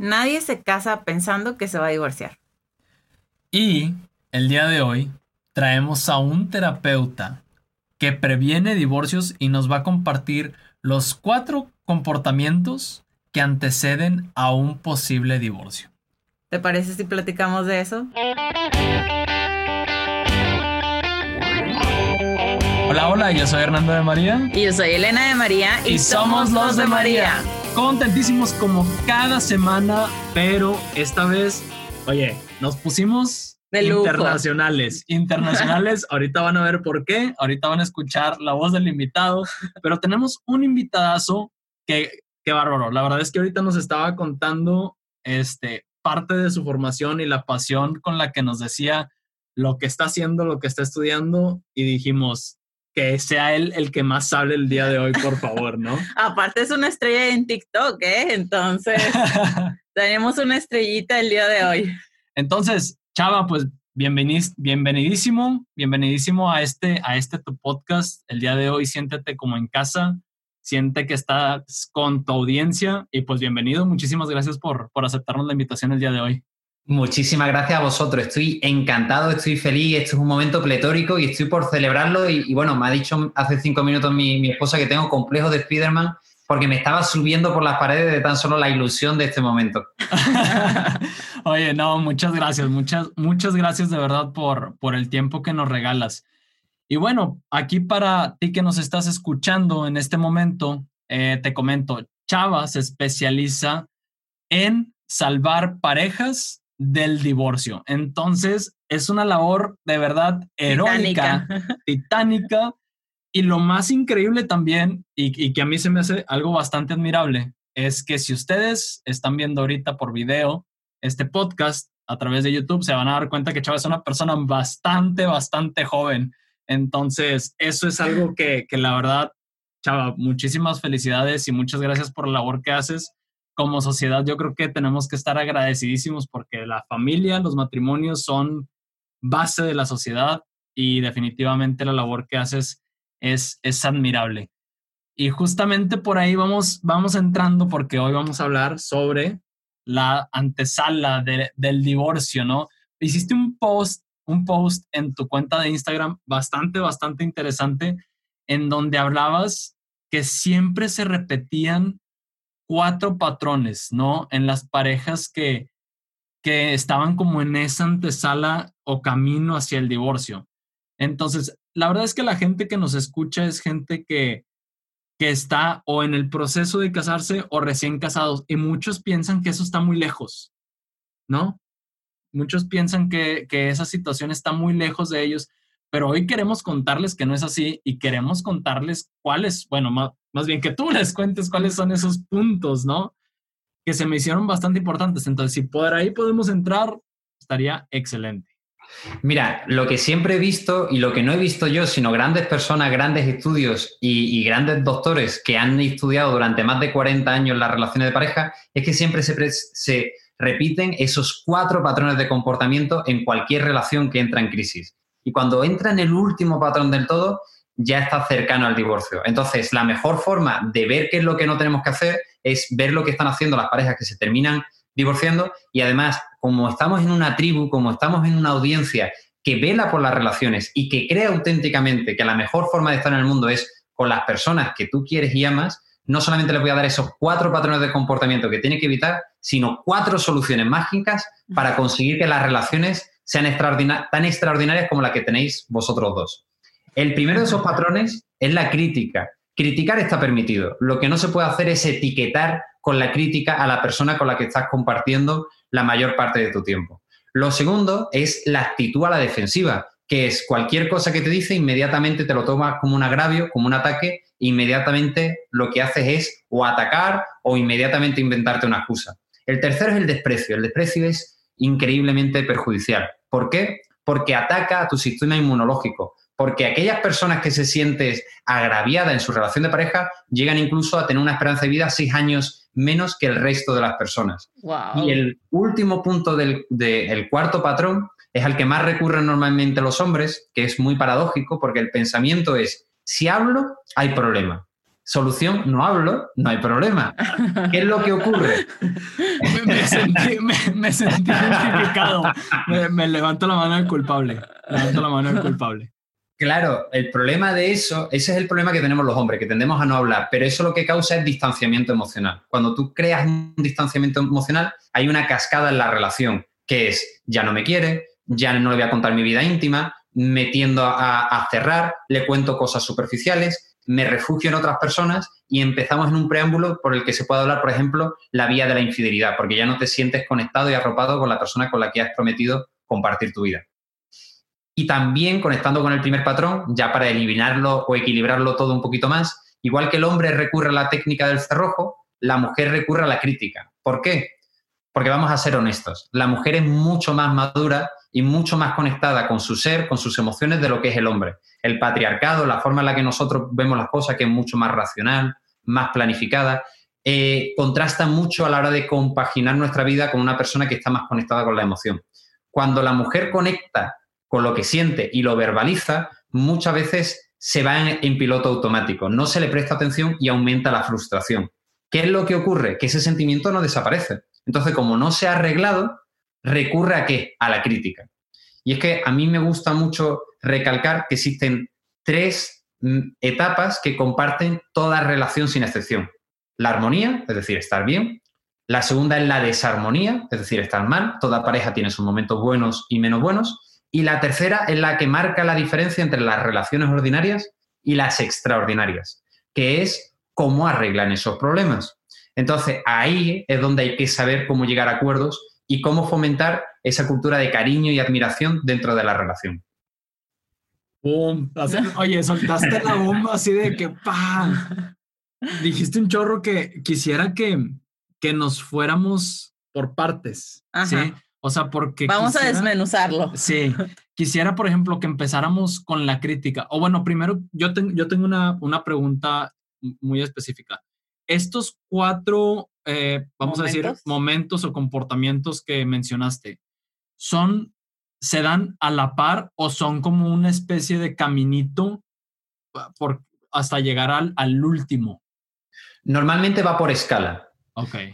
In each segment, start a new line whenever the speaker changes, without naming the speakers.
Nadie se casa pensando que se va a divorciar.
Y el día de hoy traemos a un terapeuta que previene divorcios y nos va a compartir los cuatro comportamientos que anteceden a un posible divorcio.
¿Te parece si platicamos de eso?
Hola, hola, yo soy Hernando de María.
Y yo soy Elena de María.
Y, somos los de María. Contentísimos como cada semana, pero esta vez, oye, nos pusimos
De
internacionales. Internacionales, ahorita van a ver por qué, ahorita van a escuchar la voz del invitado, pero tenemos un invitadazo que, qué bárbaro. La verdad es que ahorita nos estaba contando este, parte de su formación y la pasión con la que nos decía lo que está haciendo, lo que está estudiando, y dijimos que sea él el que más hable el día de hoy, por favor, ¿no?
Aparte es una estrella en TikTok, ¿eh? Entonces tenemos una estrellita el día de hoy.
Entonces, Chava, pues bienvenid- bienvenidísimo, bienvenidísimo a este, a este tu podcast. El día de hoy siéntete como en casa, siente que estás con tu audiencia y pues bienvenido. Muchísimas gracias por, por aceptarnos la invitación el día de hoy.
Muchísimas gracias a vosotros. Estoy encantado, estoy feliz. Esto es un momento pletórico y estoy por celebrarlo. Y, bueno, me ha dicho hace cinco minutos mi, mi esposa que tengo complejo de Spider-Man porque me estaba subiendo por las paredes de tan solo la ilusión de este momento.
Oye, no, muchas gracias, muchas, muchas gracias de verdad por, por el tiempo que nos regalas. Y bueno, aquí para ti que nos estás escuchando en este momento, eh, te comento, Chava se especializa en salvar parejas del divorcio. Entonces, es una labor de verdad heroica, titánica. Y lo más increíble también, y, y que a mí se me hace algo bastante admirable, es que si ustedes están viendo ahorita por video este podcast a través de YouTube, se van a dar cuenta que Chava es una persona bastante, bastante joven. Entonces, eso es algo que, que la verdad, Chava, muchísimas felicidades y muchas gracias por la labor que haces. Como sociedad, yo creo que tenemos que estar agradecidísimos porque la familia, los matrimonios son base de la sociedad y definitivamente la labor que haces es, es admirable. Y justamente por ahí vamos, vamos entrando porque hoy vamos a hablar sobre la antesala de- del divorcio, ¿no? Hiciste un post, un post en tu cuenta de Instagram bastante, bastante interesante en donde hablabas que siempre se repetían cuatro patrones, ¿no? En las parejas que, que estaban como en esa antesala o camino hacia el divorcio. Entonces, la verdad es que la gente que nos escucha es gente que, que está o en el proceso de casarse o recién casados y muchos piensan que eso está muy lejos, ¿no? Muchos piensan que, que esa situación está muy lejos de ellos, pero hoy queremos contarles que no es así y queremos contarles cuáles, bueno, más, más bien que tú les cuentes cuáles son esos puntos, ¿no? Que se me hicieron bastante importantes. Entonces, si por ahí podemos entrar, estaría excelente.
Mira, lo que siempre he visto y lo que no he visto yo, sino grandes personas, grandes estudios y, grandes doctores que han estudiado durante más de 40 años las relaciones de pareja, es que siempre se, se repiten esos cuatro patrones de comportamiento en cualquier relación que entra en crisis. Y cuando entra en el último patrón del todo, ya está cercano al divorcio. Entonces, la mejor forma de ver qué es lo que no tenemos que hacer es ver lo que están haciendo las parejas que se terminan divorciando y además, como estamos en una tribu, como estamos en una audiencia que vela por las relaciones y que cree auténticamente que la mejor forma de estar en el mundo es con las personas que tú quieres y amas, no solamente les voy a dar esos cuatro patrones de comportamiento que tiene que evitar, sino cuatro soluciones mágicas para conseguir que las relaciones sean extraordina- tan extraordinarias como la que tenéis vosotros dos. El primero de esos patrones es la crítica. Criticar está permitido. Lo que no se puede hacer es etiquetar con la crítica a la persona con la que estás compartiendo la mayor parte de tu tiempo. Lo segundo es la actitud a la defensiva, que es cualquier cosa que te dice, inmediatamente te lo tomas como un agravio, como un ataque, e inmediatamente lo que haces es o atacar o inmediatamente inventarte una excusa. El tercero es el desprecio. El desprecio es increíblemente perjudicial. ¿Por qué? Porque ataca a tu sistema inmunológico. Porque aquellas personas que se sienten agraviadas en su relación de pareja llegan incluso a tener una esperanza de vida seis años menos que el resto de las personas.
Wow.
Y el último punto del de- el cuarto patrón es al que más recurren normalmente los hombres, que es muy paradójico porque el pensamiento es, si hablo, hay problema. Solución, no hablo, no hay problema. ¿Qué es lo que ocurre?
Me, me- sentí, me, sentí identificado. Me, levanto la mano del culpable. Levanto la mano del culpable.
Claro, el problema de eso, ese es el problema que tenemos los hombres, que tendemos a no hablar, pero eso lo que causa es distanciamiento emocional. Cuando tú creas un distanciamiento emocional, hay una cascada en la relación, que es, ya no me quiere, ya no le voy a contar mi vida íntima, metiendo a, a cerrar, le cuento cosas superficiales, me refugio en otras personas y empezamos en un preámbulo por el que se puede hablar, por ejemplo, la vía de la infidelidad, porque ya no te sientes conectado y arropado con la persona con la que has prometido compartir tu vida. Y también conectando con el primer patrón, ya para eliminarlo o equilibrarlo todo un poquito más, igual que el hombre recurre a la técnica del cerrojo, la mujer recurre a la crítica. ¿Por qué? Porque vamos a ser honestos, la mujer es mucho más madura y mucho más conectada con su ser, con sus emociones de lo que es el hombre. El patriarcado, la forma en la que nosotros vemos las cosas, que es mucho más racional, más planificada, eh, contrasta mucho a la hora de compaginar nuestra vida con una persona que está más conectada con la emoción. Cuando la mujer conecta con lo que siente y lo verbaliza, muchas veces se va en, piloto automático, no se le presta atención y aumenta la frustración. ¿Qué es lo que ocurre? Que ese sentimiento no desaparece. Entonces, como no se ha arreglado, recurre a qué? A la crítica. Y es que a mí me gusta mucho recalcar que existen tres mm, etapas que comparten toda relación sin excepción. La armonía, es decir, estar bien. La segunda es la desarmonía, es decir, estar mal. Toda pareja tiene sus momentos buenos y menos buenos. Y la tercera es la que marca la diferencia entre las relaciones ordinarias y las extraordinarias, que es cómo arreglan esos problemas. Entonces, ahí es donde hay que saber cómo llegar a acuerdos y cómo fomentar esa cultura de cariño y admiración dentro de la relación.
Oye, soltaste la bomba así de que ¡pam! Dijiste un chorro que quisiera que, que nos fuéramos por partes. ¿sí? O sea, porque...
Vamos a desmenuzarlo.
Sí, quisiera, por ejemplo, que empezáramos con la crítica. O bueno, primero, yo, yo tengo una, una pregunta muy específica. Estos cuatro, eh, vamos a decir, momentos o comportamientos que mencionaste, ¿son, se dan a la par o son como una especie de caminito por, hasta llegar al, al último?
Normalmente va por escala.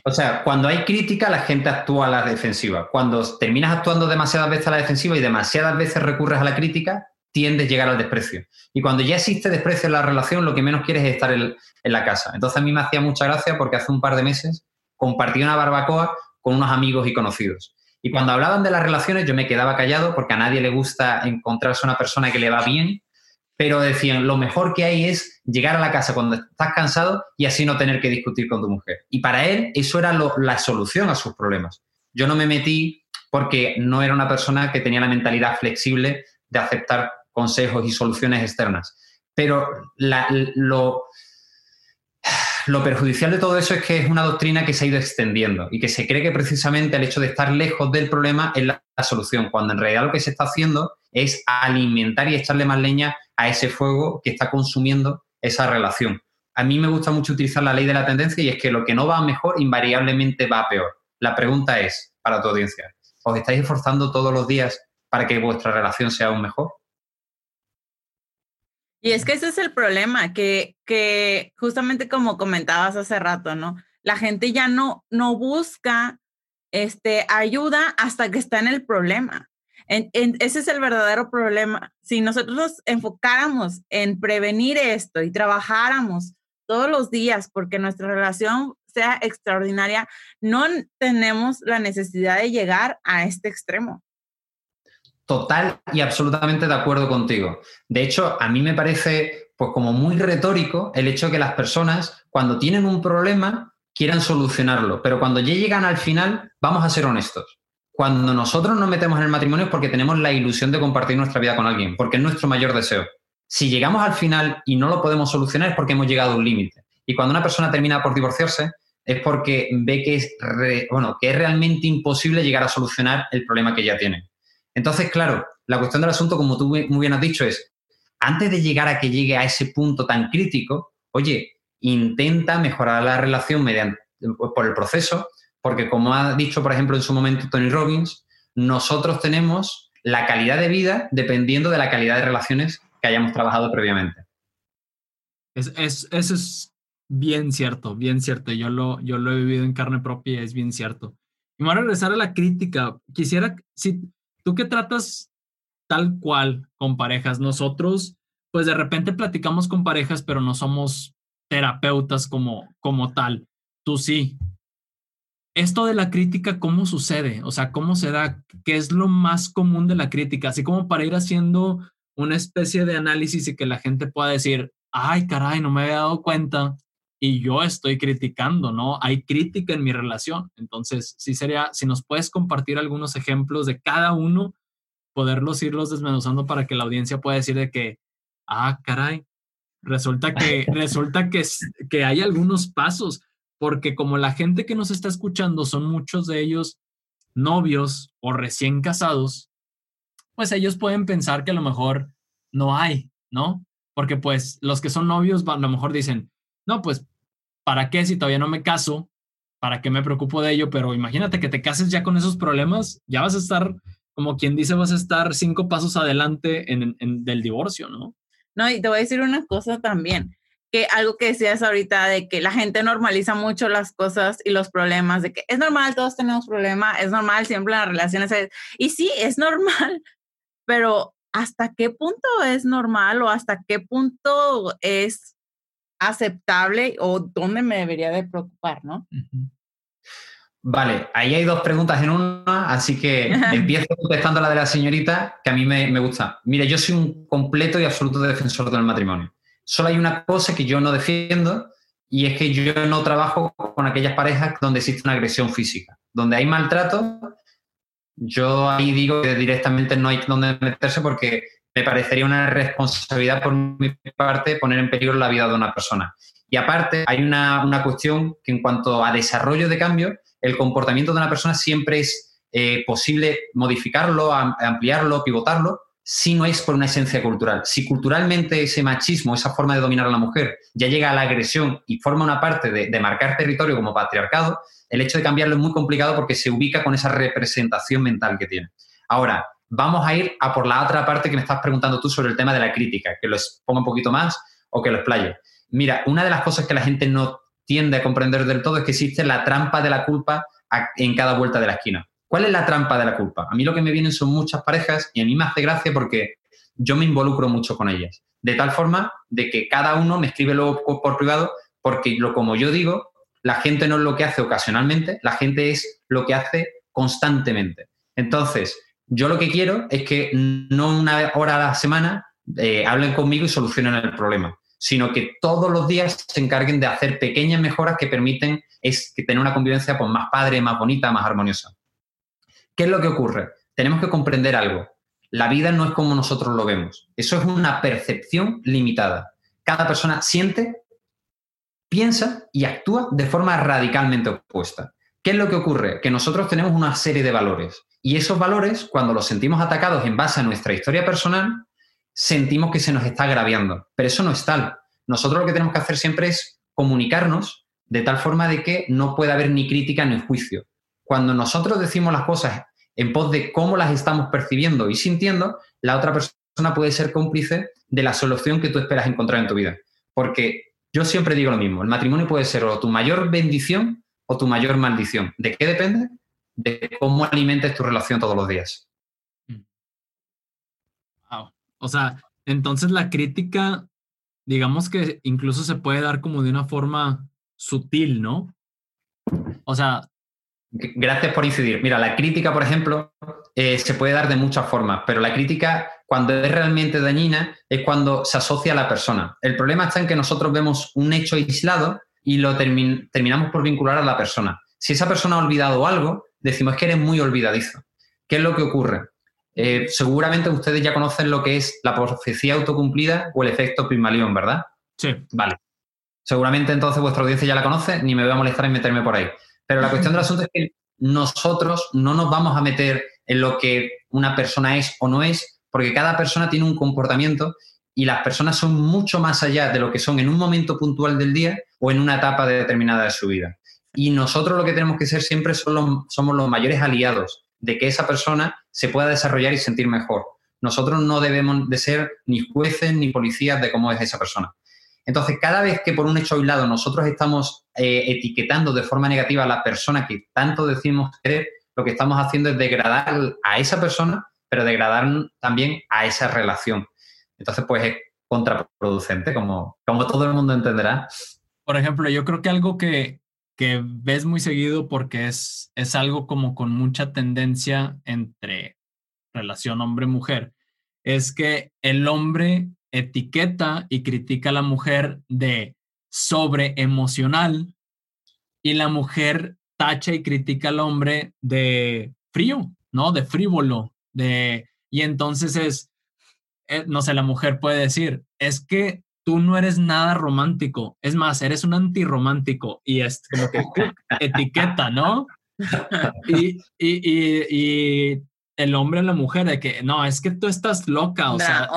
O sea, cuando hay crítica, la gente actúa a la defensiva. Cuando terminas actuando demasiadas veces a la defensiva y demasiadas veces recurres a la crítica, tiendes a llegar al desprecio. Y cuando ya existe desprecio en la relación, lo que menos quieres es estar en, la casa. Entonces a mí me hacía mucha gracia porque hace un par de meses compartí una barbacoa con unos amigos y conocidos. Y cuando hablaban de las relaciones, yo me quedaba callado porque a nadie le gusta encontrarse una persona que le va bien pero decían, lo mejor que hay es llegar a la casa cuando estás cansado y así no tener que discutir con tu mujer. Y para él eso era la solución a sus problemas. Yo no me metí porque no era una persona que tenía la mentalidad flexible de aceptar consejos y soluciones externas. Pero lo, lo perjudicial de todo eso es que es una doctrina que se ha ido extendiendo y que se cree que precisamente el hecho de estar lejos del problema es la, la solución, cuando en realidad lo que se está haciendo es alimentar y echarle más leña a ese fuego que está consumiendo esa relación. A mí me gusta mucho utilizar la ley de la tendencia y es que lo que no va mejor invariablemente va peor. La pregunta es, para tu audiencia, ¿os estáis esforzando todos los días para que vuestra relación sea aún mejor?
Y es que ese es el problema, que, que justamente como comentabas hace rato, ¿no? La gente ya no, no busca este, ayuda hasta que está en el problema ese es el verdadero problema. Si nosotros nos enfocáramos en prevenir esto y trabajáramos todos los días porque nuestra relación sea extraordinaria, no tenemos la necesidad de llegar a este extremo.
Total y absolutamente de acuerdo contigo. De hecho, a mí me parece pues como muy retórico el hecho de que las personas cuando tienen un problema quieran solucionarlo, pero cuando ya llegan al final, vamos a ser honestos cuando nosotros nos metemos en el matrimonio es porque tenemos la ilusión de compartir nuestra vida con alguien, porque es nuestro mayor deseo. Si llegamos al final y no lo podemos solucionar es porque hemos llegado a un límite. Y cuando una persona termina por divorciarse es porque ve que es, bueno, que es realmente imposible llegar a solucionar el problema que ya tiene. Entonces, claro, la cuestión del asunto, como tú muy bien has dicho, es, antes de llegar a que llegue a ese punto tan crítico, oye, intenta mejorar la relación mediante, por el proceso porque como ha dicho, por ejemplo, en su momento Tony Robbins, nosotros tenemos la calidad de vida dependiendo de la calidad de relaciones que hayamos trabajado previamente.
Es, eso es bien cierto, bien cierto. Yo lo, yo lo he vivido en carne propia y es bien cierto. Y me voy a regresar a la crítica. Quisiera, si tú que tratas tal cual con parejas, nosotros, pues de repente platicamos con parejas, pero no somos terapeutas como, como tal. Tú sí. Esto de la crítica, ¿cómo sucede? O sea, ¿cómo se da? ¿Qué es lo más común de la crítica? Así como para ir haciendo una especie de análisis y que la gente pueda decir, ay, caray, no me había dado cuenta y yo estoy criticando, ¿no? Hay crítica en mi relación. Entonces, sí sería, si nos puedes compartir algunos ejemplos de cada uno, poderlos irlos desmenuzando para que la audiencia pueda decir de que, ah, caray, resulta que, resulta que, que hay algunos pasos, porque como la gente que nos está escuchando son muchos de ellos novios o recién casados, pues ellos pueden pensar que a lo mejor no hay, ¿no? Porque pues los que son novios a lo mejor dicen, no, pues, ¿para qué si todavía no me caso? ¿Para qué me preocupo de ello? Pero imagínate que te cases ya con esos problemas, ya vas a estar, como quien dice, vas a estar cinco pasos adelante en, del divorcio, ¿no?
No, y te voy a decir una cosa también, que algo que decías ahorita de que la gente normaliza mucho las cosas y los problemas, de que es normal, todos tenemos problemas, es normal siempre en las relaciones. Y sí, es normal, pero ¿hasta qué punto es normal o hasta qué punto es aceptable o dónde me debería de preocupar, ¿no?
Vale, ahí hay dos preguntas en una, así que empiezo contestando la de la señorita, que a mí me, gusta. Mire, yo soy un completo y absoluto defensor del matrimonio. Solo hay una cosa que yo no defiendo y es que yo no trabajo con aquellas parejas donde existe una agresión física. Donde hay maltrato, yo ahí digo que directamente no hay donde meterse porque me parecería una responsabilidad por mi parte poner en peligro la vida de una persona. Y aparte, hay una, cuestión que en cuanto a desarrollo de cambio, el comportamiento de una persona siempre es eh, posible modificarlo, ampliarlo, pivotarlo, si no es por una esencia cultural. Si culturalmente ese machismo, esa forma de dominar a la mujer, ya llega a la agresión y forma una parte de, marcar territorio como patriarcado, el hecho de cambiarlo es muy complicado porque se ubica con esa representación mental que tiene. Ahora, vamos a ir a por la otra parte que me estás preguntando tú sobre el tema de la crítica, que lo ponga un poquito más o que lo explaye. Mira, una de las cosas que la gente no tiende a comprender del todo es que existe la trampa de la culpa en cada vuelta de la esquina. ¿Cuál es la trampa de la culpa? A mí lo que me vienen son muchas parejas y a mí me hace gracia porque yo me involucro mucho con ellas. De tal forma de que cada uno me escribe luego por privado porque lo, como yo digo, la gente no es lo que hace ocasionalmente, la gente es lo que hace constantemente. Entonces, yo lo que quiero es que no una hora a la semana eh, hablen conmigo y solucionen el problema, sino que todos los días se encarguen de hacer pequeñas mejoras que permiten es tener una convivencia pues, más padre, más bonita, más armoniosa. ¿Qué es lo que ocurre? Tenemos que comprender algo. La vida no es como nosotros lo vemos. Eso es una percepción limitada. Cada persona siente, piensa y actúa de forma radicalmente opuesta. ¿Qué es lo que ocurre? Que nosotros tenemos una serie de valores y esos valores, cuando los sentimos atacados en base a nuestra historia personal, sentimos que se nos está agraviando. Pero eso no es tal. Nosotros lo que tenemos que hacer siempre es comunicarnos de tal forma de que no pueda haber ni crítica ni juicio. Cuando nosotros decimos las cosas en pos de cómo las estamos percibiendo y sintiendo, la otra persona puede ser cómplice de la solución que tú esperas encontrar en tu vida. Porque yo siempre digo lo mismo, el matrimonio puede ser o tu mayor bendición o tu mayor maldición. ¿De qué depende? de cómo alimentes tu relación todos los días.
Wow. O sea, entonces la crítica, digamos que incluso se puede dar como de una forma sutil, ¿no? O sea...
Gracias por incidir. Mira, la crítica, por ejemplo, eh, se puede dar de muchas formas, pero la crítica, cuando es realmente dañina, es cuando se asocia a la persona. El problema está en que nosotros vemos un hecho aislado y lo terminamos por vincular a la persona. Si esa persona ha olvidado algo, decimos que eres muy olvidadizo. ¿Qué es lo que ocurre? Eh, seguramente ustedes ya conocen lo que es la profecía autocumplida o el efecto Pygmalion, ¿verdad?
Sí.
Vale. Seguramente entonces vuestra audiencia ya la conoce, ni me voy a molestar en meterme por ahí. Pero la cuestión del asunto es que nosotros no nos vamos a meter en lo que una persona es o no es, porque cada persona tiene un comportamiento y las personas son mucho más allá de lo que son en un momento puntual del día o en una etapa determinada de su vida. Y nosotros lo que tenemos que ser siempre somos los mayores aliados de que esa persona se pueda desarrollar y sentir mejor. Nosotros no debemos de ser ni jueces ni policías de cómo es esa persona. Entonces, cada vez que por un hecho aislado nosotros estamos eh, etiquetando de forma negativa a la persona que tanto decimos querer, lo que estamos haciendo es degradar a esa persona, pero degradar también a esa relación. Entonces, pues es contraproducente, como, como todo el mundo entenderá.
Por ejemplo, yo creo que algo que, que ves muy seguido porque es, es algo como con mucha tendencia entre relación hombre-mujer, es que el hombre etiqueta y critica a la mujer de sobre emocional y la mujer tacha y critica al hombre de frío, ¿no? De frívolo, de... Y entonces es, eh, no sé, la mujer puede decir, es que tú no eres nada romántico, es más, eres un antirromántico y es como que etiqueta, ¿no? Y, y, el hombre a la mujer de que, no, es que tú estás loca, o sea,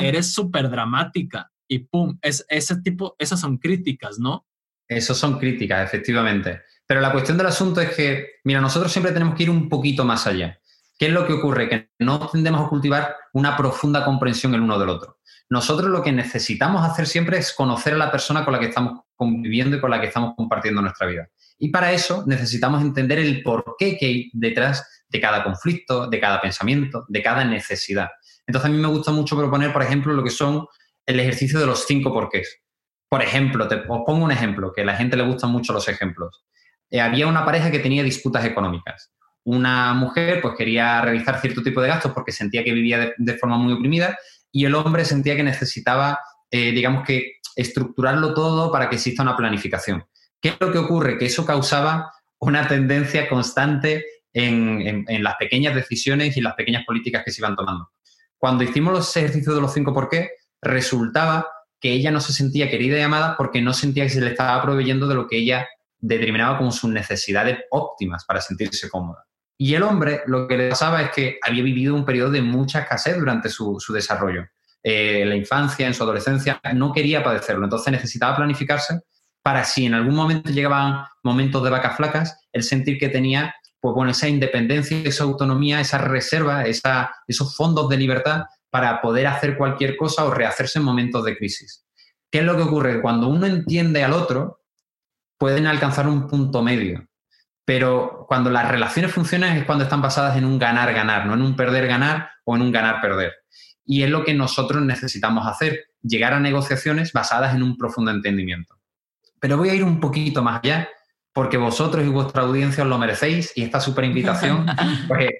eres súper dramática y pum, es, ese tipo, esas son críticas, ¿no?
Esas son críticas, efectivamente. Pero la cuestión del asunto es que, mira, nosotros siempre tenemos que ir un poquito más allá. ¿Qué es lo que ocurre? Que no tendemos a cultivar una profunda comprensión el uno del otro. Nosotros lo que necesitamos hacer siempre es conocer a la persona con la que estamos conviviendo y con la que estamos compartiendo nuestra vida. Y para eso necesitamos entender el porqué que hay detrás de cada conflicto, de cada pensamiento, de cada necesidad. Entonces a mí me gusta mucho proponer, por ejemplo, lo que son el ejercicio de los cinco porqués. Por ejemplo, te, os pongo un ejemplo, que a la gente le gustan mucho los ejemplos. Eh, había una pareja que tenía disputas económicas una mujer pues quería realizar cierto tipo de gastos porque sentía que vivía de, forma muy oprimida y el hombre sentía que necesitaba, eh, digamos que, estructurarlo todo para que exista una planificación. ¿Qué es lo que ocurre? Que eso causaba una tendencia constante en, las pequeñas decisiones y las pequeñas políticas que se iban tomando. Cuando hicimos los ejercicios de los cinco por qué, resultaba que ella no se sentía querida y amada porque no sentía que se le estaba proveyendo de lo que ella determinaba como sus necesidades óptimas para sentirse cómoda. Y el hombre lo que le pasaba es que había vivido un periodo de mucha escasez durante su, desarrollo. Eh, en la infancia, en su adolescencia, no quería padecerlo, entonces necesitaba planificarse para si en algún momento llegaban momentos de vacas flacas, el sentir que tenía pues bueno, esa independencia, esa autonomía, esa reserva, esa, esos fondos de libertad para poder hacer cualquier cosa o rehacerse en momentos de crisis. ¿Qué es lo que ocurre? Cuando uno entiende al otro, pueden alcanzar un punto medio. Pero cuando las relaciones funcionan es cuando están basadas en un ganar-ganar, no en un perder-ganar o en un ganar-perder. Y es lo que nosotros necesitamos hacer, llegar a negociaciones basadas en un profundo entendimiento. Pero voy a ir un poquito más allá, porque vosotros y vuestra audiencia os lo merecéis y esta súper invitación pues,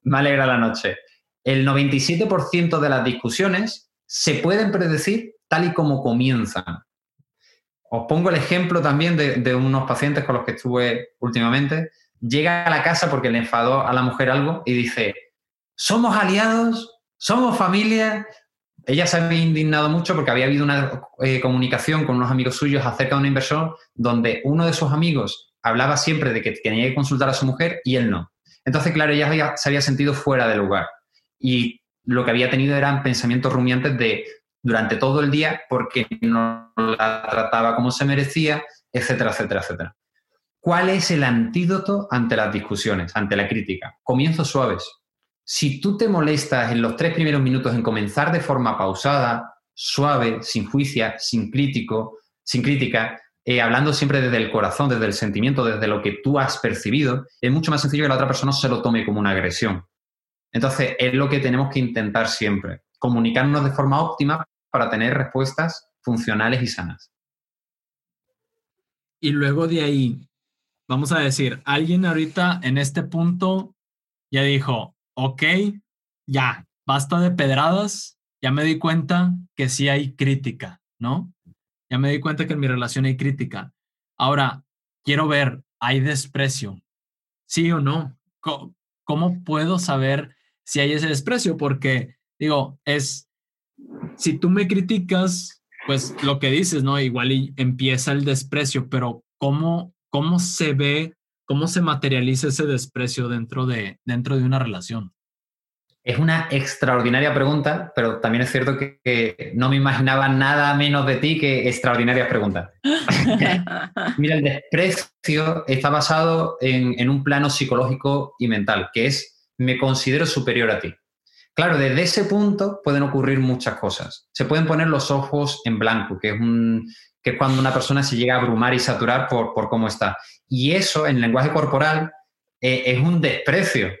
me alegra la noche. El 97% de las discusiones se pueden predecir tal y como comienzan. Os pongo el ejemplo también de, unos pacientes con los que estuve últimamente. Llega a la casa porque le enfadó a la mujer algo y dice, somos aliados, somos familia. Ella se había indignado mucho porque había habido una eh, comunicación con unos amigos suyos acerca de una inversión donde uno de sus amigos hablaba siempre de que tenía que consultar a su mujer y él no. Entonces, claro, ella se había sentido fuera de lugar. Y lo que había tenido eran pensamientos rumiantes de durante todo el día porque no la trataba como se merecía, etcétera, etcétera, etcétera. ¿Cuál es el antídoto ante las discusiones, ante la crítica? Comienzos suaves. Si tú te molestas en los tres primeros minutos en comenzar de forma pausada, suave, sin juicia, sin crítico, sin crítica, eh, hablando siempre desde el corazón, desde el sentimiento, desde lo que tú has percibido, es mucho más sencillo que la otra persona se lo tome como una agresión. Entonces, es lo que tenemos que intentar siempre, comunicarnos de forma óptima para tener respuestas funcionales y sanas.
Y luego de ahí, vamos a decir, alguien ahorita en este punto ya dijo, ok, ya, basta de pedradas, ya me di cuenta que sí hay crítica, ¿no? Ya me di cuenta que en mi relación hay crítica. Ahora, quiero ver, ¿hay desprecio? ¿Sí o no? ¿Cómo, puedo saber si hay ese desprecio? Porque, digo, es, si tú me criticas, pues lo que dices, ¿no? Igual empieza el desprecio, pero ¿cómo, cómo se ve, cómo se materializa ese desprecio dentro de, dentro de una relación?
Es una extraordinaria pregunta, pero también es cierto que, no me imaginaba nada menos de ti que extraordinarias preguntas. Mira, el desprecio está basado en, en un plano psicológico y mental, que es me considero superior a ti. Claro, desde ese punto pueden ocurrir muchas cosas. Se pueden poner los ojos en blanco, que es, un, que es cuando una persona se llega a abrumar y saturar por, por cómo está. Y eso en lenguaje corporal eh, es un desprecio.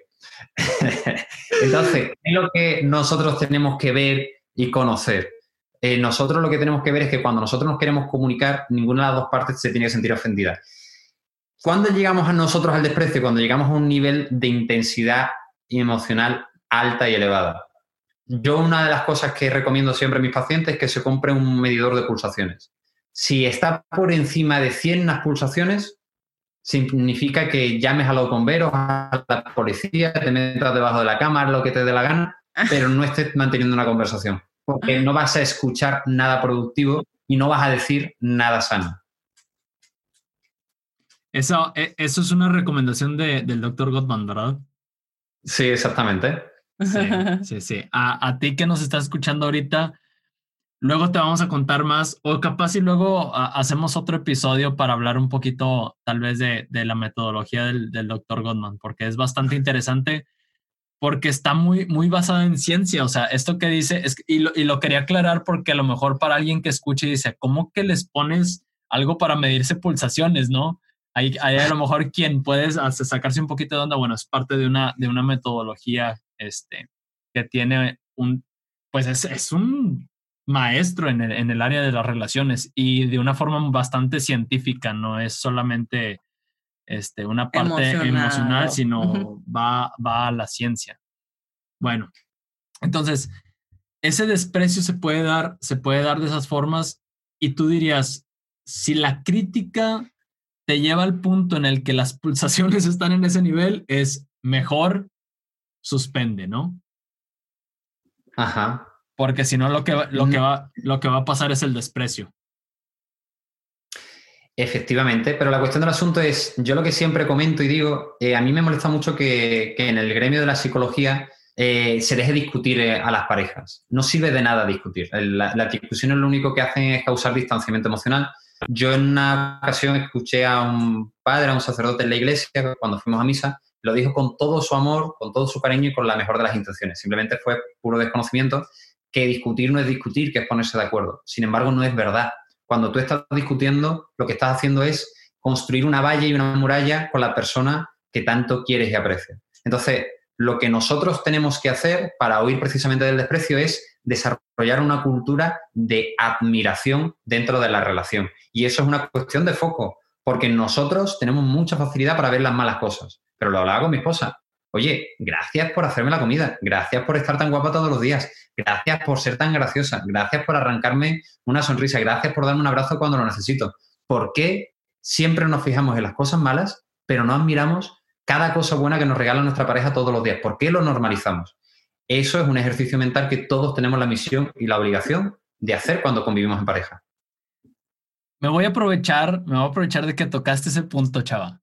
Entonces, es lo que nosotros tenemos que ver y conocer. Eh, nosotros lo que tenemos que ver es que cuando nosotros nos queremos comunicar, ninguna de las dos partes se tiene que sentir ofendida. ¿Cuándo llegamos a nosotros al desprecio? Cuando llegamos a un nivel de intensidad emocional alta y elevada. Yo una de las cosas que recomiendo siempre a mis pacientes es que se compre un medidor de pulsaciones. Si está por encima de 100 las pulsaciones, significa que llames a los bomberos, a la policía, te metas debajo de la cama, lo que te dé la gana, pero no estés manteniendo una conversación, porque no vas a escuchar nada productivo y no vas a decir nada sano.
Eso, e, eso es una recomendación del doctor Gottman, ¿verdad?
Sí, exactamente.
Sí, sí, A, ti que nos estás escuchando ahorita, luego te vamos a contar más, o capaz y luego hacemos otro episodio para hablar un poquito tal vez de, la metodología del, doctor Gottman, porque es bastante interesante, porque está muy, muy basado en ciencia. O sea, esto que dice, es, y, lo, y lo quería aclarar porque a lo mejor para alguien que escuche dice, ¿cómo que les pones algo para medirse pulsaciones, no? Hay, a lo mejor quien puede sacarse un poquito de onda, bueno, es parte de una, de una metodología este, que tiene un, pues es, es un maestro en el, en el, área de las relaciones y de una forma bastante científica, no es solamente este, una parte emocional, sino va, va a la ciencia. Bueno, entonces, ese desprecio se puede dar, se puede dar de esas formas y tú dirías, si la crítica te lleva al punto en el que las pulsaciones están en ese nivel, es mejor suspende, ¿no?
Ajá.
Porque si no, lo que, lo, que va, lo que va a pasar es el desprecio.
Efectivamente, pero la cuestión del asunto es, yo lo que siempre comento y digo, eh, a mí me molesta mucho que, en el gremio de la psicología eh, se deje discutir eh, a las parejas. No sirve de nada discutir. La, la discusión es lo único que hacen es causar distanciamiento emocional yo en una ocasión escuché a un padre, a un sacerdote en la iglesia, cuando fuimos a misa, lo dijo con todo su amor, con todo su cariño y con la mejor de las intenciones. Simplemente fue puro desconocimiento que discutir no es discutir, que es ponerse de acuerdo. Sin embargo, no es verdad. Cuando tú estás discutiendo, lo que estás haciendo es construir una valla y una muralla con la persona que tanto quieres y aprecias. Entonces, lo que nosotros tenemos que hacer para huir precisamente del desprecio es desarrollar una cultura de admiración dentro de la relación. Y eso es una cuestión de foco, porque nosotros tenemos mucha facilidad para ver las malas cosas. Pero lo hablaba con mi esposa. Oye, gracias por hacerme la comida, gracias por estar tan guapa todos los días, gracias por ser tan graciosa, gracias por arrancarme una sonrisa, gracias por darme un abrazo cuando lo necesito. ¿Por qué siempre nos fijamos en las cosas malas, pero no admiramos cada cosa buena que nos regala nuestra pareja todos los días? ¿Por qué lo normalizamos? Eso es un ejercicio mental que todos tenemos la misión y la obligación de hacer cuando convivimos en pareja.
Me voy a aprovechar, me voy a aprovechar de que tocaste ese punto, chava.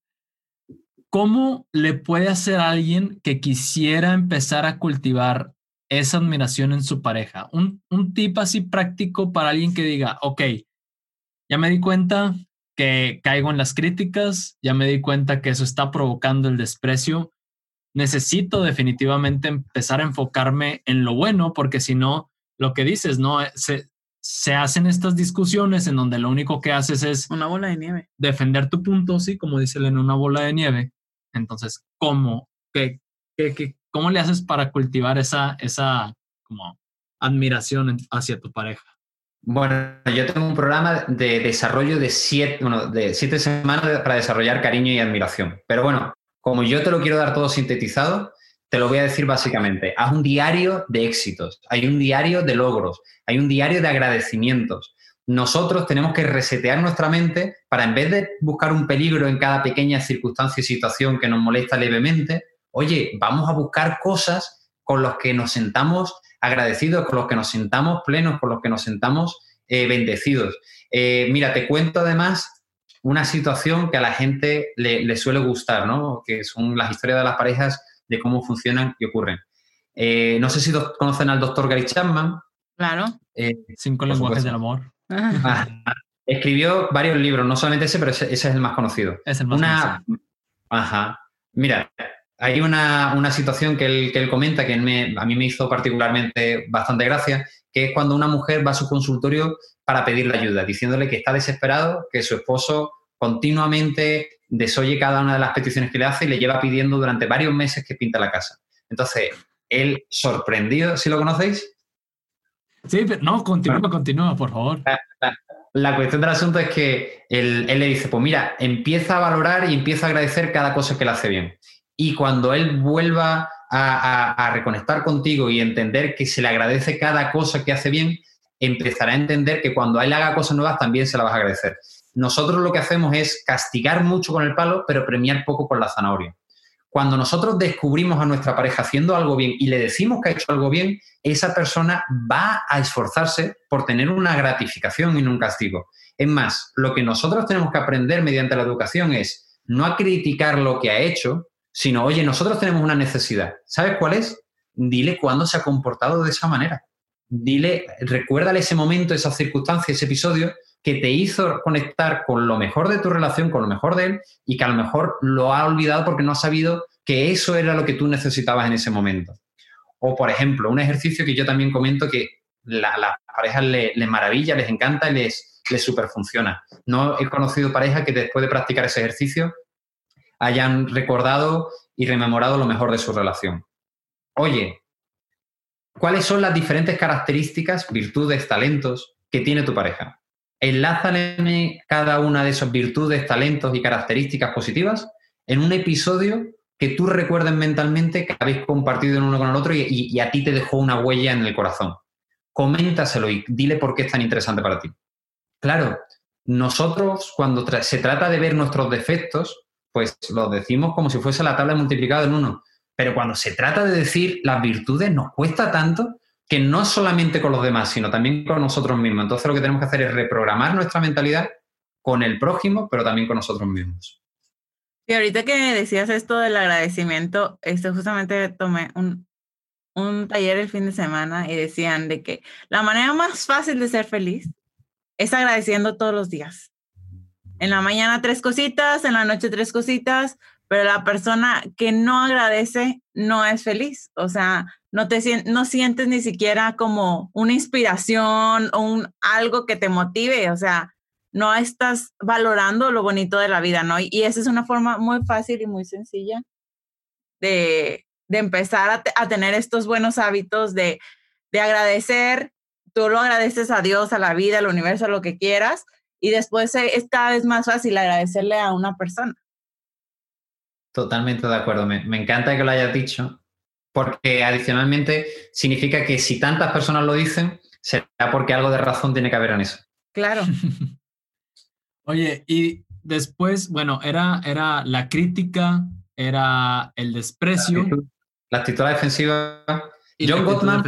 ¿Cómo le puede hacer a alguien que quisiera empezar a cultivar esa admiración en su pareja? Un, un tip así práctico para alguien que diga, ok, ya me di cuenta que caigo en las críticas, ya me di cuenta que eso está provocando el desprecio, necesito definitivamente empezar a enfocarme en lo bueno, porque si no, lo que dices, ¿no? Se, se hacen estas discusiones en donde lo único que haces es...
Una bola de nieve.
Defender tu punto, sí, como dice en una bola de nieve. Entonces, ¿cómo? ¿Qué, qué, cómo le haces para cultivar esa, esa como admiración hacia tu pareja?
Bueno, yo tengo un programa de desarrollo de siete, bueno, de siete semanas para desarrollar cariño y admiración. Pero bueno, como yo te lo quiero dar todo sintetizado, te lo voy a decir básicamente. Haz un diario de éxitos, hay un diario de logros, hay un diario de agradecimientos. Nosotros tenemos que resetear nuestra mente para en vez de buscar un peligro en cada pequeña circunstancia y situación que nos molesta levemente, oye, vamos a buscar cosas con las que nos sentamos agradecidos, con los que nos sentamos plenos, con los que nos sentamos eh, bendecidos. Eh, mira, te cuento además una situación que a la gente le, suele gustar, ¿no? Que son las historias de las parejas, de cómo funcionan y ocurren. Eh, no sé si conocen al doctor Gary Chapman.
Claro.
Eh, Cinco lenguajes del amor.
Ah, escribió varios libros, no solamente ese, pero ese, es el más conocido.
Es el más conocido.
Ajá. Mira, hay una, situación que él, que él, comenta que a mí me hizo particularmente bastante gracia, que es cuando una mujer va a su consultorio para pedirle ayuda, diciéndole que está desesperado, que su esposo continuamente desoye cada una de las peticiones que le hace y le lleva pidiendo durante varios meses que pinta la casa. Entonces, él sorprendido, ¿sí lo conocéis?
Sí, pero no, continúa, continúa, por favor.
La, cuestión del asunto es que él, él, le dice, pues mira, empieza a valorar y empieza a agradecer cada cosa que le hace bien. Y cuando él vuelva a, reconectar contigo y entender que se le agradece cada cosa que hace bien, empezará a entender que cuando él haga cosas nuevas también se la vas a agradecer. Nosotros lo que hacemos es castigar mucho con el palo, pero premiar poco con la zanahoria. Cuando nosotros descubrimos a nuestra pareja haciendo algo bien y le decimos que ha hecho algo bien, esa persona va a esforzarse por tener una gratificación y no un castigo. Es más, lo que nosotros tenemos que aprender mediante la educación es no a criticar lo que ha hecho, sino, oye, nosotros tenemos una necesidad. ¿Sabes cuál es? Dile cuándo se ha comportado de esa manera. Dile, recuérdale ese momento, esa circunstancia, ese episodio que te hizo conectar con lo mejor de tu relación, con lo mejor de él, y que a lo mejor lo ha olvidado porque no ha sabido que eso era lo que tú necesitabas en ese momento. O, por ejemplo, un ejercicio que yo también comento que a las parejas les, maravilla, les encanta y les, les super funciona. No he conocido pareja que después de practicar ese ejercicio hayan recordado y rememorado lo mejor de su relación. Oye, ¿cuáles son las diferentes características, virtudes, talentos que tiene tu pareja? Enlázale cada una de esas virtudes, talentos y características positivas en un episodio que tú recuerdes mentalmente que habéis compartido en uno con el otro y, y a ti te dejó una huella en el corazón. Coméntaselo y dile por qué es tan interesante para ti. Claro, nosotros cuando se trata de ver nuestros defectos, pues lo decimos como si fuese la tabla multiplicada en uno. Pero cuando se trata de decir las virtudes, nos cuesta tanto que no solamente con los demás, sino también con nosotros mismos. Entonces lo que tenemos que hacer es reprogramar nuestra mentalidad con el prójimo, pero también con nosotros mismos.
Y ahorita que decías esto del agradecimiento, este, justamente tomé un, un taller el fin de semana y decían de que la manera más fácil de ser feliz es agradeciendo todos los días en la mañana tres cositas, en la noche tres cositas, pero la persona que no agradece no es feliz. O sea, no te no sientes ni siquiera como una inspiración o un algo que te motive, o sea, no estás valorando lo bonito de la vida, ¿no? Y, esa es una forma muy fácil y muy sencilla de, empezar a, a, tener estos buenos hábitos de, de agradecer. Tú lo agradeces a Dios, a la vida, al universo, a lo que quieras, y después es cada vez más fácil agradecerle a una persona.
Totalmente de acuerdo, me, encanta que lo hayas dicho, porque adicionalmente significa que si tantas personas lo dicen, será porque algo de razón tiene que haber en eso.
Claro.
Oye, y después, bueno, era, era la crítica, era el desprecio.
La actitud, defensiva. John Gottman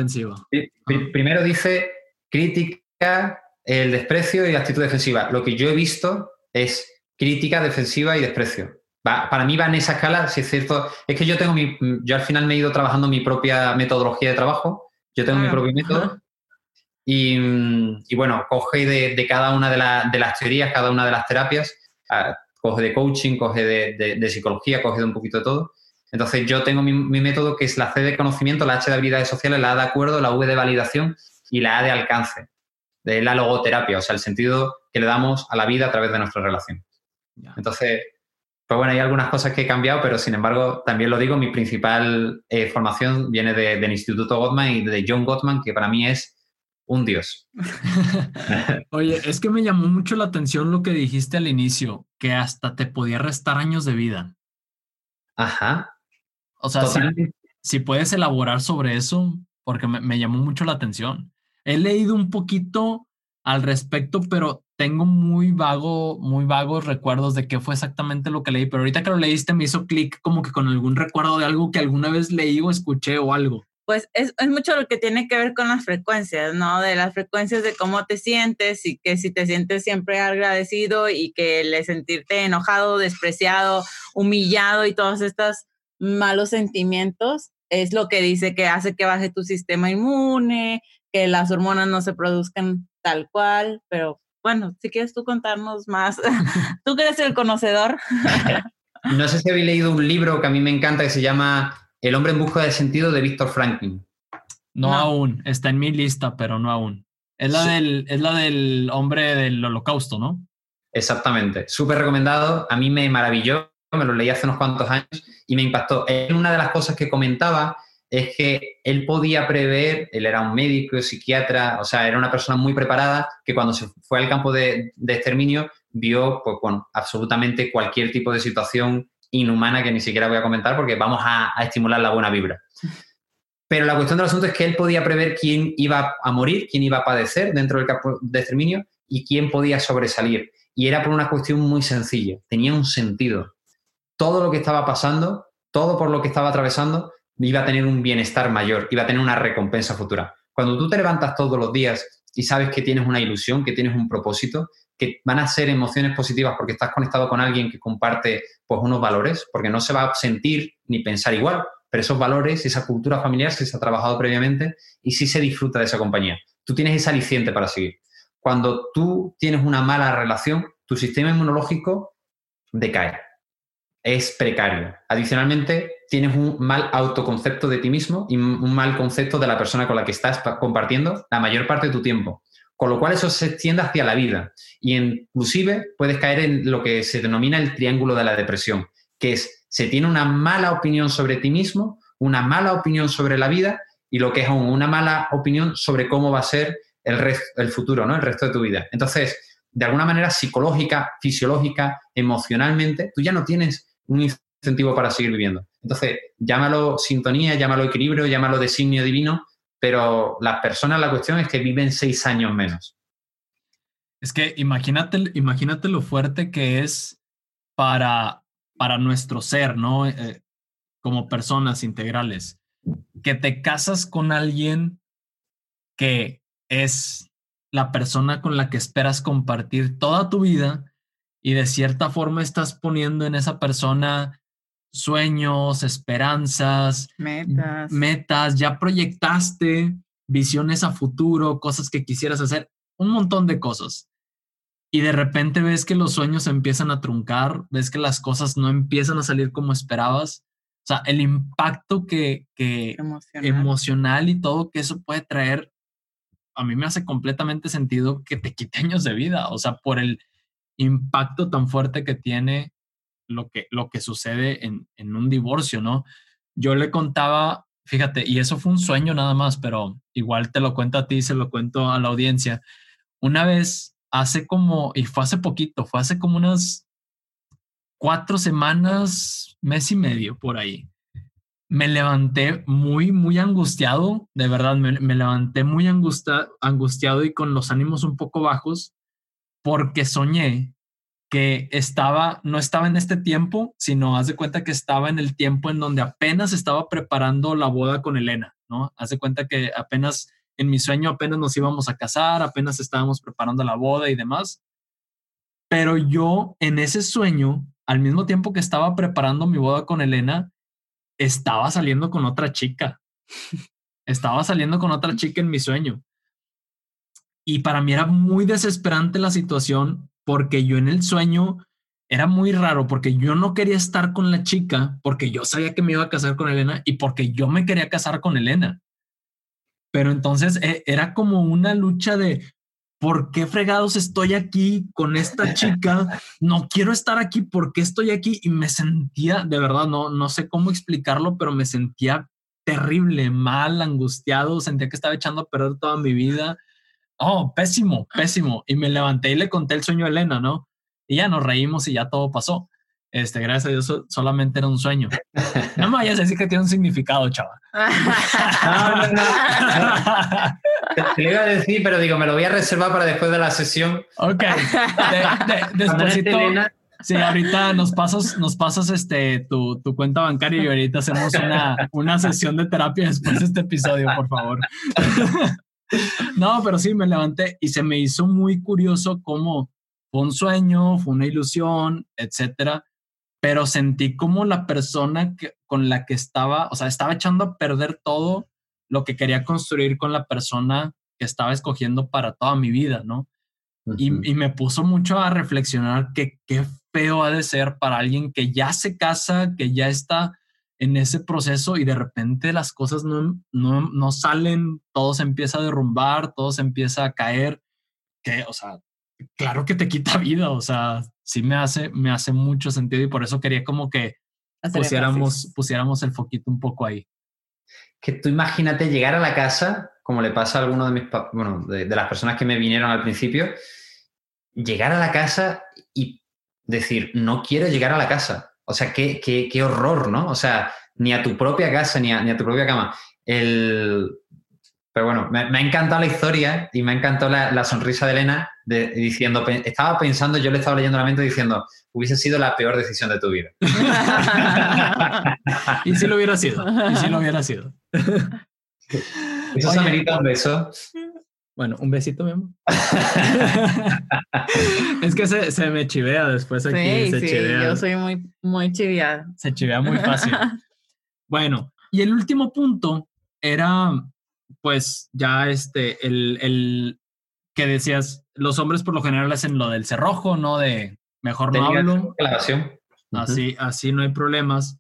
primero dice crítica, el desprecio y la actitud defensiva. Lo que yo he visto es crítica, defensiva y desprecio. para mí va en esa escala, si es cierto. Es que yo tengo mi. Yo al final me he ido trabajando mi propia metodología de trabajo. Yo tengo mi ah, propio método. Y, bueno, coge de, cada una de, las teorías, cada una de las terapias. Ah, coge de coaching, coge de, psicología, coge de un poquito de todo. Entonces yo tengo mi, mi, método que es la C de conocimiento, la H de habilidades sociales, la A de acuerdo, la V de validación y la A de alcance de la logoterapia, o sea, el sentido que le damos a la vida a través de nuestra relación. Entonces, pues bueno, hay algunas cosas que he cambiado, pero sin embargo, también lo digo, mi principal eh, formación viene del Instituto Gottman y de John Gottman, que para mí es un dios.
Oye, es que me llamó mucho la atención lo que dijiste al inicio, que hasta te podía restar años de vida.
Ajá.
O sea, si, puedes elaborar sobre eso, porque me llamó mucho la atención. He leído un poquito al respecto, pero tengo muy vago, muy vagos recuerdos de qué fue exactamente lo que leí, pero ahorita que lo leíste me hizo clic como que con algún recuerdo de algo que alguna vez leí o escuché o algo.
Pues es, es, mucho lo que tiene que ver con las frecuencias, ¿no? De las frecuencias de cómo te sientes y que si te sientes siempre agradecido y que el sentirte enojado, despreciado, humillado y todos estos malos sentimientos es lo que dice que hace que baje tu sistema inmune, que las hormonas no se produzcan tal cual, pero bueno, si quieres tú contarnos más, tú que eres el conocedor.
No sé si habéis leído un libro que a mí me encanta que se llama El hombre en busca de sentido de Víctor Franklin.
No, aún, está en mi lista, pero no aún. Es la, del, es la del hombre del holocausto, ¿no?
Exactamente, súper recomendado. A mí me maravilló, me lo leí hace unos cuantos años y me impactó. Una de las cosas que comentaba es que él podía prever, él era un médico, psiquiatra, o sea, era una persona muy preparada que cuando se fue al campo de, exterminio vio, pues bueno, absolutamente cualquier tipo de situación inhumana que ni siquiera voy a comentar porque vamos a, estimular la buena vibra. Pero la cuestión del asunto es que él podía prever quién iba a morir, quién iba a padecer dentro del campo de exterminio y quién podía sobresalir. Y era por una cuestión muy sencilla, tenía un sentido. Todo lo que estaba pasando, todo por lo que estaba atravesando, iba a tener un bienestar mayor, iba a tener una recompensa futura. Cuando tú te levantas todos los días y sabes que tienes una ilusión, que tienes un propósito, que van a ser emociones positivas porque estás conectado con alguien que comparte pues, unos valores, porque no se va a sentir ni pensar igual, pero esos valores, esa cultura familiar se ha trabajado previamente y sí se disfruta de esa compañía. Tú tienes ese aliciente para seguir. Cuando tú tienes una mala relación, tu sistema inmunológico decae, es precario. Adicionalmente, tienes un mal autoconcepto de ti mismo y un mal concepto de la persona con la que estás compartiendo la mayor parte de tu tiempo. Con lo cual eso se extiende hacia la vida. Y inclusive puedes caer en lo que se denomina el triángulo de la depresión, que es, se tiene una mala opinión sobre ti mismo, una mala opinión sobre la vida y lo que es aún una mala opinión sobre cómo va a ser el, el futuro, ¿no? El resto de tu vida. Entonces, de alguna manera psicológica, fisiológica, emocionalmente, tú ya no tienes un incentivo para seguir viviendo. Entonces, llámalo sintonía, llámalo equilibrio, llámalo designio divino, pero las personas, la cuestión es que viven seis años menos.
Es que imagínate, imagínate lo fuerte que es para, para nuestro ser, ¿no? Eh, como personas integrales. Que te casas con alguien que es la persona con la que esperas compartir toda tu vida y de cierta forma estás poniendo en esa persona sueños, esperanzas,
metas.
metas, ya proyectaste visiones a futuro, cosas que quisieras hacer, un montón de cosas. Y de repente ves que los sueños empiezan a truncar, ves que las cosas no empiezan a salir como esperabas. O sea, el impacto que, que emocional. emocional y todo que eso puede traer, a mí me hace completamente sentido que te quite años de vida. O sea, por el impacto tan fuerte que tiene lo que, lo que sucede en, en un divorcio, ¿no? Yo le contaba, fíjate, y eso fue un sueño nada más, pero igual te lo cuento a ti, se lo cuento a la audiencia. Una vez, hace como, y fue hace poquito, fue hace como unas cuatro semanas, mes y medio por ahí. Me levanté muy, muy angustiado, de verdad, me, me levanté muy angustiado y con los ánimos un poco bajos porque soñé que estaba, no estaba en este tiempo, sino haz de cuenta que estaba en el tiempo en donde apenas estaba preparando la boda con Elena, ¿no? Haz de cuenta que apenas en mi sueño apenas nos íbamos a casar, apenas estábamos preparando la boda y demás. Pero yo en ese sueño, al mismo tiempo que estaba preparando mi boda con Elena, estaba saliendo con otra chica. estaba saliendo con otra chica en mi sueño. Y para mí era muy desesperante la situación porque yo en el sueño era muy raro porque yo no quería estar con la chica porque yo sabía que me iba a casar con Elena y porque yo me quería casar con Elena. Pero entonces eh, era como una lucha de ¿por qué fregados estoy aquí con esta chica? No quiero estar aquí, ¿por qué estoy aquí? Y me sentía, de verdad, no, no sé cómo explicarlo, pero me sentía terrible, mal, angustiado, sentía que estaba echando a perder toda mi vida oh, pésimo, pésimo. Y me levanté y le conté el sueño a Elena, ¿no? Y ya nos reímos y ya todo pasó. Este, gracias a Dios, solamente era un sueño. No me vayas a decir que tiene un significado, chava.
no, no, no. Te, lo iba a decir, pero digo, me lo voy a reservar para después de la sesión.
Ok. Sí, ahorita nos pasas, nos pasas este, tu, tu, cuenta bancaria y ahorita hacemos una, una sesión de terapia después de este episodio, por favor. No, pero sí, me levanté y se me hizo muy curioso cómo fue un sueño, fue una ilusión, etcétera, pero sentí como la persona que, con la que estaba, o sea, estaba echando a perder todo lo que quería construir con la persona que estaba escogiendo para toda mi vida, ¿no? y, y, me puso mucho a reflexionar que qué feo ha de ser para alguien que ya se casa, que ya está en ese proceso y de repente las cosas no, no, no salen, todo se empieza a derrumbar, todo se empieza a caer, que, o sea, claro que te quita vida, o sea, sí me hace, me hace mucho sentido y por eso quería como que pusiéramos, pusiéramos el foquito un poco ahí.
Que tú imagínate llegar a la casa, como le pasa a alguno de mis, bueno, de, de las personas que me vinieron al principio, llegar a la casa y decir, no quiero llegar a la casa. O sea, qué, qué, qué horror, ¿no? O sea, ni a tu propia casa, ni a, ni a tu propia cama. El... Pero bueno, me, me, ha encantado la historia y me ha encantado la, la sonrisa de Elena de, diciendo, estaba pensando, yo le estaba leyendo la mente diciendo, hubiese sido la peor decisión de tu vida.
y si lo hubiera sido, y si lo hubiera sido.
Eso Oye, se amerita un beso.
Bueno, un besito, mi amor. es que se, se, me chivea después aquí.
Sí,
se
sí,
chivea.
yo soy muy, muy chiveada.
Se chivea muy fácil. bueno, y el último punto era, pues, ya este, el, el que decías, los hombres por lo general hacen lo del cerrojo, ¿no? De mejor no hablo. Así, uh -huh. así no hay problemas.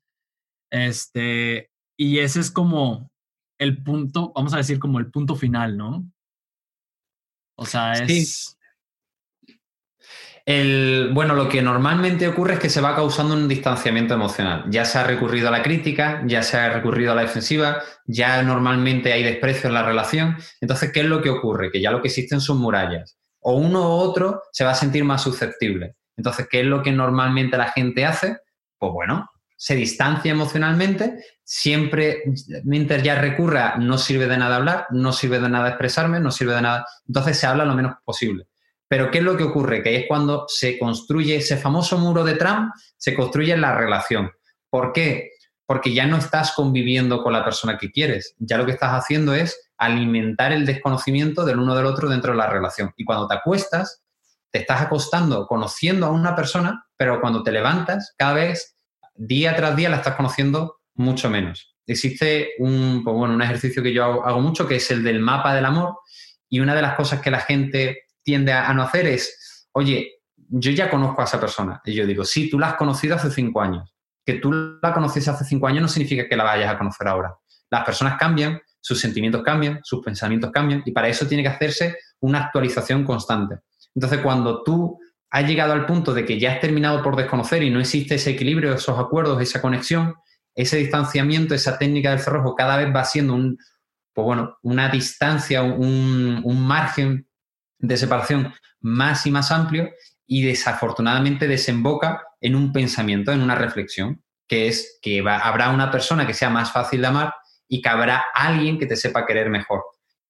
Este, y ese es como el punto, vamos a decir, como el punto final, ¿no? O sea, es...
Sí. El, bueno, lo que normalmente ocurre es que se va causando un distanciamiento emocional. Ya se ha recurrido a la crítica, ya se ha recurrido a la defensiva, ya normalmente hay desprecio en la relación. Entonces, ¿qué es lo que ocurre? Que ya lo que existen son murallas. O uno u otro se va a sentir más susceptible. Entonces, ¿qué es lo que normalmente la gente hace? Pues bueno, se distancia emocionalmente, siempre, mientras ya recurra, no sirve de nada hablar, no sirve de nada expresarme, no sirve de nada. Entonces se habla lo menos posible. Pero ¿qué es lo que ocurre? Que es cuando se construye ese famoso muro de Trump, se construye la relación. ¿Por qué? Porque ya no estás conviviendo con la persona que quieres. Ya lo que estás haciendo es alimentar el desconocimiento del uno del otro dentro de la relación. Y cuando te acuestas, te estás acostando conociendo a una persona, pero cuando te levantas, cada vez, día tras día, la estás conociendo mucho menos. Existe un, pues bueno, un ejercicio que yo hago, mucho, que es el del mapa del amor. Y una de las cosas que la gente tiende a, no hacer es, oye, yo ya conozco a esa persona. Y yo digo, sí, tú la has conocido hace cinco años. Que tú la conociese hace cinco años no significa que la vayas a conocer ahora. Las personas cambian, sus sentimientos cambian, sus pensamientos cambian, y para eso tiene que hacerse una actualización constante. Entonces, cuando tú has llegado al punto de que ya has terminado por desconocer y no existe ese equilibrio, esos acuerdos, esa conexión, ese distanciamiento, esa técnica del cerrojo cada vez va siendo un, pues bueno, una distancia, un, margen de separación más y más amplio y desafortunadamente desemboca en un pensamiento, en una reflexión, que es que habrá una persona que sea más fácil de amar y que habrá alguien que te sepa querer mejor.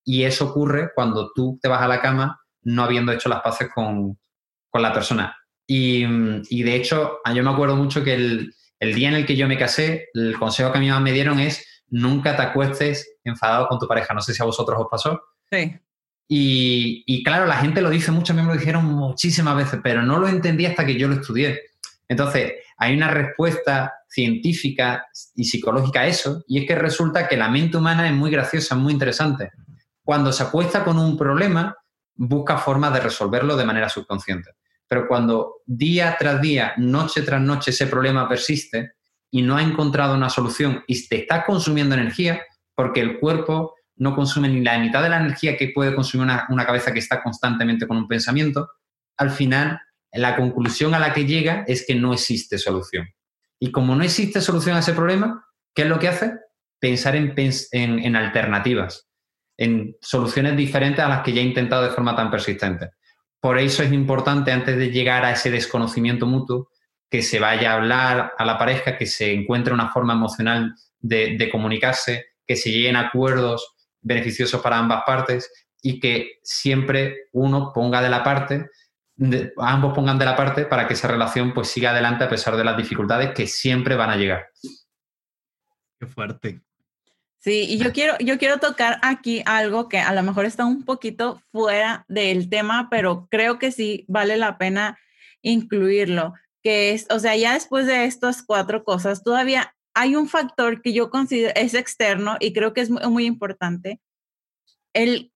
Y eso ocurre cuando tú te vas a la cama no habiendo hecho las paces con, con la persona. Y, y, de hecho, yo me acuerdo mucho que el, el día en el que yo me casé, el consejo que a mí me dieron es nunca te acuestes enfadado con tu pareja. No sé si a vosotros os pasó.
Sí.
Y, y, claro, la gente lo dice, muchos me lo dijeron muchísimas veces, pero no lo entendí hasta que yo lo estudié. Entonces, hay una respuesta científica y psicológica a eso, y es que resulta que la mente humana es muy graciosa, muy interesante. Cuando se acuesta con un problema, busca formas de resolverlo de manera subconsciente. Pero cuando día tras día, noche tras noche, ese problema persiste y no ha encontrado una solución y te está consumiendo energía, porque el cuerpo no consume ni la mitad de la energía que puede consumir una, cabeza que está constantemente con un pensamiento, al final la conclusión a la que llega es que no existe solución. Y como no existe solución a ese problema, ¿qué es lo que hace? Pensar en, en, en alternativas, en soluciones diferentes a las que ya he intentado de forma tan persistente. Por eso es importante, antes de llegar a ese desconocimiento mutuo, que se vaya a hablar a la pareja, que se encuentre una forma emocional de, comunicarse, que se lleguen acuerdos beneficiosos para ambas partes y que siempre uno ponga de la parte, ambos pongan de la parte para que esa relación pues siga adelante a pesar de las dificultades que siempre van a llegar.
Qué fuerte.
Sí, y yo quiero, yo quiero tocar aquí algo que a lo mejor está un poquito fuera del tema, pero creo que sí vale la pena incluirlo, que es, o sea, ya después de estas cuatro cosas, todavía hay un factor que yo considero es externo y creo que es muy, importante. El,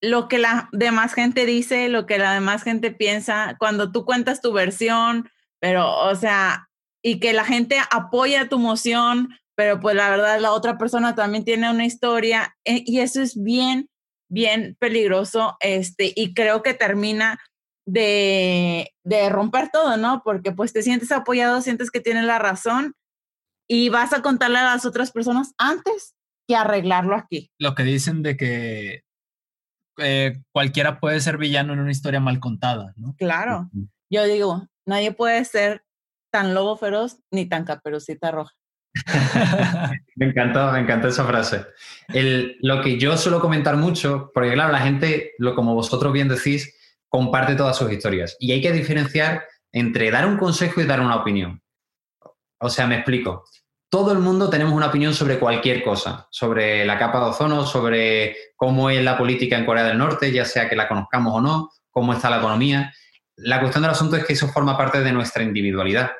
lo que la demás gente dice, lo que la demás gente piensa, cuando tú cuentas tu versión, pero, o sea, y que la gente apoya tu moción, pero pues la verdad la otra persona también tiene una historia eh, y eso es bien, bien peligroso, este, y creo que termina de, de romper todo, ¿no? Porque pues te sientes apoyado, sientes que tienes la razón y vas a contarle a las otras personas antes que arreglarlo aquí.
Lo que dicen de que eh, cualquiera puede ser villano en una historia mal contada, ¿no?
Claro. Yo digo, nadie puede ser tan lobo feroz ni tan caperucita roja.
me encantó, me encantó esa frase. Lo que yo suelo comentar mucho, porque claro, la gente, lo, como vosotros bien decís, comparte todas sus historias. Y hay que diferenciar entre dar un consejo y dar una opinión. O sea, me explico todo el mundo tenemos una opinión sobre cualquier cosa, sobre la capa de ozono, sobre cómo es la política en Corea del Norte, ya sea que la conozcamos o no, cómo está la economía. La cuestión del asunto es que eso forma parte de nuestra individualidad.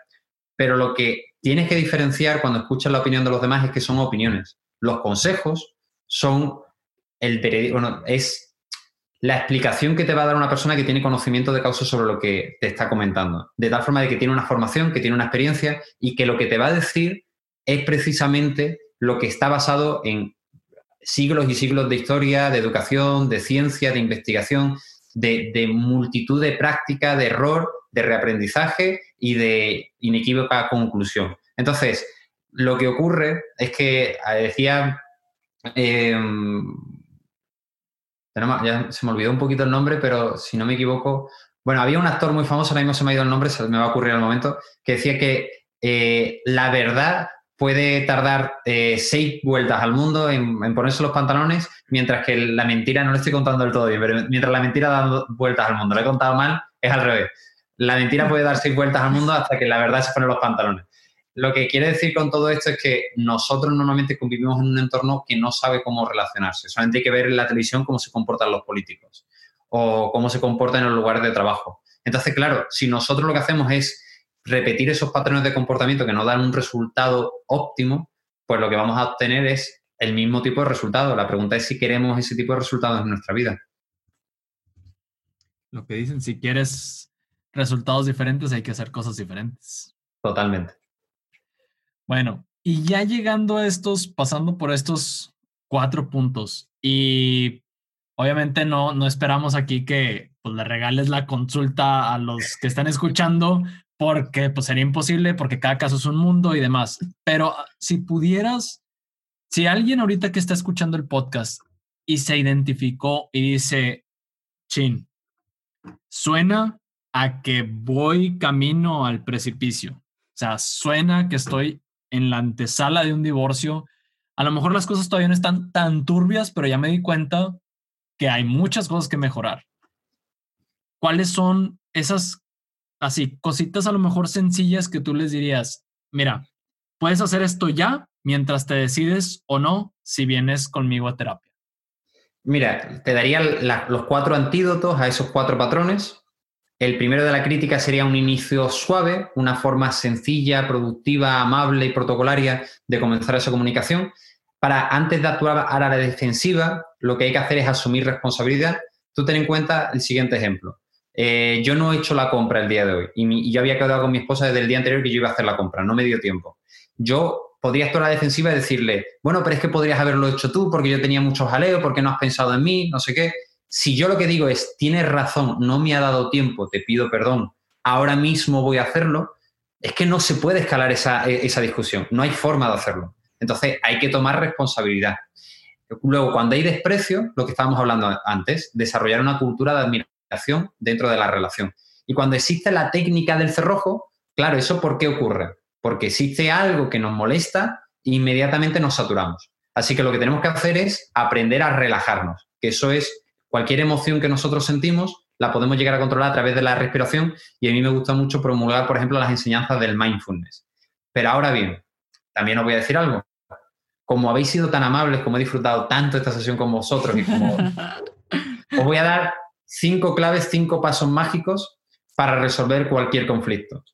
Pero lo que tienes que diferenciar cuando escuchas la opinión de los demás es que son opiniones. Los consejos son el bueno, es la explicación que te va a dar una persona que tiene conocimiento de causa sobre lo que te está comentando. De tal forma de que tiene una formación, que tiene una experiencia y que lo que te va a decir es precisamente lo que está basado en siglos y siglos de historia, de educación, de ciencia, de investigación, de, multitud de práctica, de error, de reaprendizaje y de inequívoca conclusión. Entonces, lo que ocurre es que, eh, decía, em, ya se me olvidó un poquito el nombre, pero si no me equivoco, bueno, había un actor muy famoso, ahora mismo se me ha ido el nombre, se me va a ocurrir al momento, que decía que eh, la verdad puede tardar eh, seis vueltas al mundo en, ponerse los pantalones, mientras que la mentira, no le estoy contando del todo bien, pero mientras la mentira da vueltas al mundo, lo he contado mal, es al revés. La mentira puede dar seis vueltas al mundo hasta que la verdad se pone los pantalones. Lo que quiere decir con todo esto es que nosotros normalmente convivimos en un entorno que no sabe cómo relacionarse. Solamente hay que ver en la televisión cómo se comportan los políticos o cómo se comportan en los lugares de trabajo. Entonces, claro, si nosotros lo que hacemos es repetir esos patrones de comportamiento que no dan un resultado óptimo, pues lo que vamos a obtener es el mismo tipo de resultado. La pregunta es si queremos ese tipo de resultados en nuestra vida.
Lo que dicen, si quieres resultados diferentes, hay que hacer cosas diferentes.
Totalmente.
Bueno, y ya llegando a estos, pasando por estos cuatro puntos, y obviamente no, no esperamos aquí que pues, le regales la consulta a los que están escuchando, porque pues sería imposible, porque cada caso es un mundo y demás. Pero ah, si pudieras, si alguien ahorita que está escuchando el podcast y se identificó y dice, chin, suena a que voy camino al precipicio. O sea, suena que estoy en la antesala de un divorcio. A lo mejor las cosas todavía no están tan turbias, pero ya me di cuenta que hay muchas cosas que mejorar. ¿Cuáles son esas así, cositas a lo mejor sencillas que tú les dirías, mira, puedes hacer esto ya mientras te decides o no si vienes conmigo a terapia.
Mira, te daría los cuatro antídotos a esos cuatro patrones. El primero de la crítica sería un inicio suave, una forma sencilla, productiva, amable y protocolaria de comenzar esa comunicación. Para antes de actuar a la defensiva, lo que hay que hacer es asumir responsabilidad. Tú ten en cuenta el siguiente ejemplo. Eh, yo no he hecho la compra el día de hoy y, yo había quedado con mi esposa desde el día anterior que yo iba a hacer la compra, no me dio tiempo. Yo podría estar a la defensiva y decirle, bueno, pero es que podrías haberlo hecho tú porque yo tenía mucho jaleo, porque no has pensado en mí, no sé qué. Si yo lo que digo es, tienes razón, no me ha dado tiempo, te pido perdón, ahora mismo voy a hacerlo, es que no se puede escalar esa, esa discusión, no hay forma de hacerlo. Entonces hay que tomar responsabilidad. Luego, cuando hay desprecio, lo que estábamos hablando antes, desarrollar una cultura de admiración dentro de la relación. Y cuando existe la técnica del cerrojo, claro, ¿eso por qué ocurre? Porque existe algo que nos molesta e inmediatamente nos saturamos. Así que lo que tenemos que hacer es aprender a relajarnos, que eso es cualquier emoción que nosotros sentimos, la podemos llegar a controlar a través de la respiración y a mí me gusta mucho promulgar, por ejemplo, las enseñanzas del mindfulness. Pero ahora bien, también os voy a decir algo. Como habéis sido tan amables, como he disfrutado tanto esta sesión con vosotros y como os voy a dar cinco claves, cinco pasos mágicos para resolver cualquier conflicto.